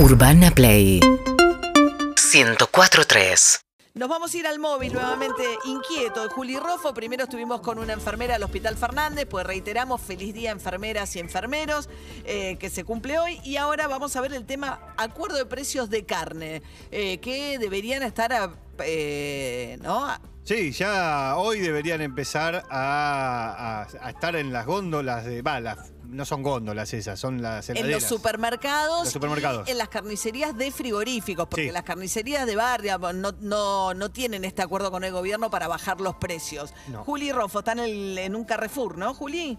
Urbana Play 104.3 Nos vamos a ir al móvil nuevamente inquieto. Juli Rofo, primero estuvimos con una enfermera del Hospital Fernández, pues reiteramos, feliz día enfermeras y enfermeros, eh, que se cumple hoy. Y ahora vamos a ver el tema acuerdo de precios de carne, eh, que deberían estar, a- eh, ¿no? Sí, ya hoy deberían empezar a, a- a estar en las góndolas de balas. No son góndolas esas, son las En heladeras. los supermercados, Los supermercados. y en las carnicerías de frigoríficos, porque Sí. las carnicerías de barrio no, no, no tienen este acuerdo con el gobierno para bajar los precios. No. Juli Rofo está en, el- en un Carrefour, ¿no, Juli?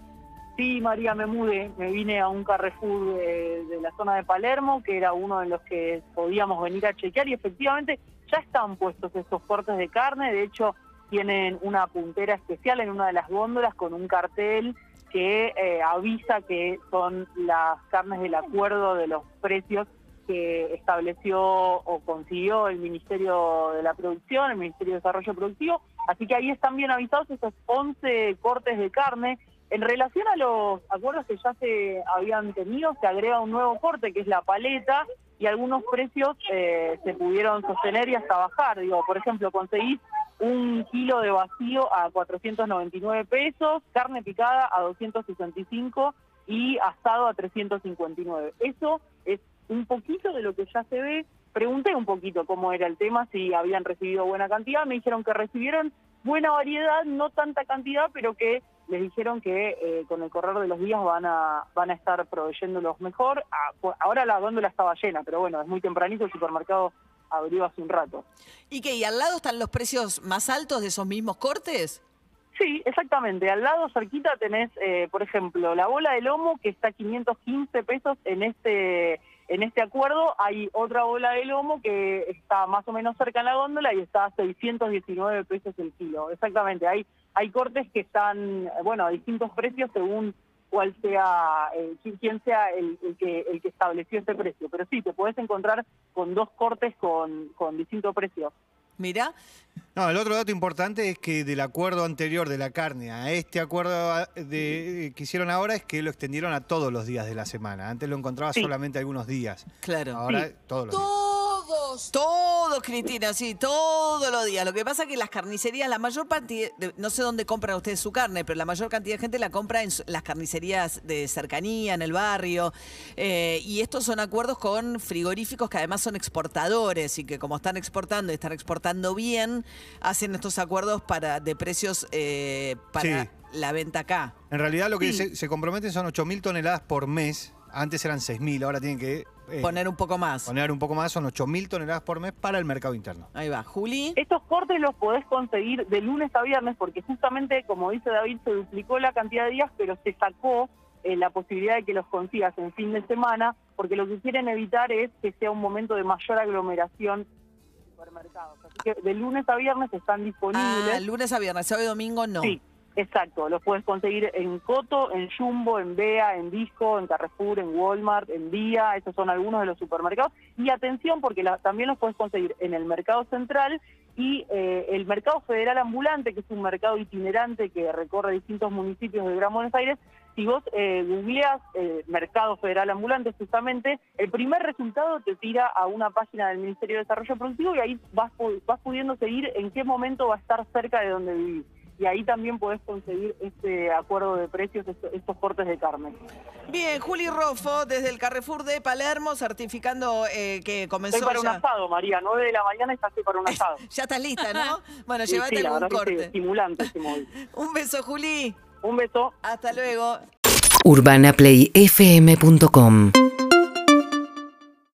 Sí, María, me mudé. Me vine a un Carrefour de, la zona de Palermo, que era uno de los que podíamos venir a chequear, y efectivamente ya están puestos estos cortes de carne. De hecho, tienen una puntera especial en una de las góndolas con un cartel que eh, avisa que son las carnes del acuerdo de los precios que estableció o consiguió el Ministerio de la Producción, el Ministerio de Desarrollo Productivo. Así que ahí están bien avisados esos 11 cortes de carne. En relación a los acuerdos que ya se habían tenido, se agrega un nuevo corte que es la paleta y algunos precios eh, se pudieron sostener y hasta bajar. Digo, por ejemplo, conseguís un kilo de vacío a 499 pesos, carne picada a 265 y asado a 359. Eso es un poquito de lo que ya se ve. Pregunté un poquito cómo era el tema, si habían recibido buena cantidad. Me dijeron que recibieron buena variedad, no tanta cantidad, pero que les dijeron que eh, con el correr de los días van a van a estar proveyéndolos mejor. Ah, por- ahora la góndola estaba llena, pero bueno, es muy tempranito, el supermercado abrió hace un rato. ¿Y qué? ¿Y al lado están los precios más altos de esos mismos cortes? Sí, exactamente. Al lado, cerquita, tenés, eh, por ejemplo, la bola de lomo que está a 515 pesos en este en este acuerdo. Hay otra bola de lomo que está más o menos cerca en la góndola y está a 619 pesos el kilo. Exactamente. Hay hay cortes que están, bueno, a distintos precios según cuál sea, eh, quién- sea el, el que el que estableció este precio. Pero sí, te puedes encontrar con dos cortes con, con distintos precios. Mira, No, el otro dato importante es que del acuerdo anterior de la carne a este acuerdo de, que hicieron ahora es que lo extendieron a todos los días de la semana. Antes lo encontraba Sí. solamente algunos días. claro. Ahora Sí. todos los días. Todos, todos, Cristina, sí, todos los días. Lo que pasa es que las carnicerías, la mayor cantidad, no sé dónde compran ustedes su carne, pero la mayor cantidad de gente la compra en las carnicerías de cercanía, en el barrio. Eh, y estos son acuerdos con frigoríficos que además son exportadores y que como están exportando y están exportando bien, hacen estos acuerdos para de precios eh, para Sí. la venta acá. En realidad lo que Sí. se, se comprometen son 8.000 toneladas por mes. Antes eran 6.000, ahora tienen que eh, Poner un poco más. poner un poco más. Son 8.000 toneladas por mes para el mercado interno. Ahí va. Juli. Estos cortes los podés conseguir de lunes a viernes porque justamente, como dice David, se duplicó la cantidad de días, pero se sacó eh, la posibilidad de que los consigas en fin de semana, porque lo que quieren evitar es que sea un momento de mayor aglomeración en supermercados. Así que de lunes a viernes están disponibles. Ah, lunes a viernes, sábado y domingo no. Sí, exacto. Los puedes conseguir en Coto, en Jumbo, en Bea, en Disco, en Carrefour, en Walmart, en Día. Esos son algunos de los supermercados. Y atención, porque la- también los puedes conseguir en el Mercado Central y eh, el Mercado Federal Ambulante, que es un mercado itinerante que recorre distintos municipios del Gran Buenos Aires. Si vos eh, eh, Mercado Federal Ambulante, justamente, el primer resultado te tira a una página del Ministerio de Desarrollo Productivo y ahí vas, vas pudiendo seguir en qué momento va a estar cerca de donde vivís y ahí también podés conseguir este acuerdo de precios, estos, cortes de carne. Bien, Juli Rofo, desde el Carrefour de Palermo, certificando eh, que comenzó Estoy para un asado, María, 9 de la mañana estoy para un asado. Ya estás lista, ¿no? Bueno, Sí, llévate sí, algún corte. estimulante este móvil. Un beso, Juli. Un beso. Hasta luego. UrbanaPlayFM.com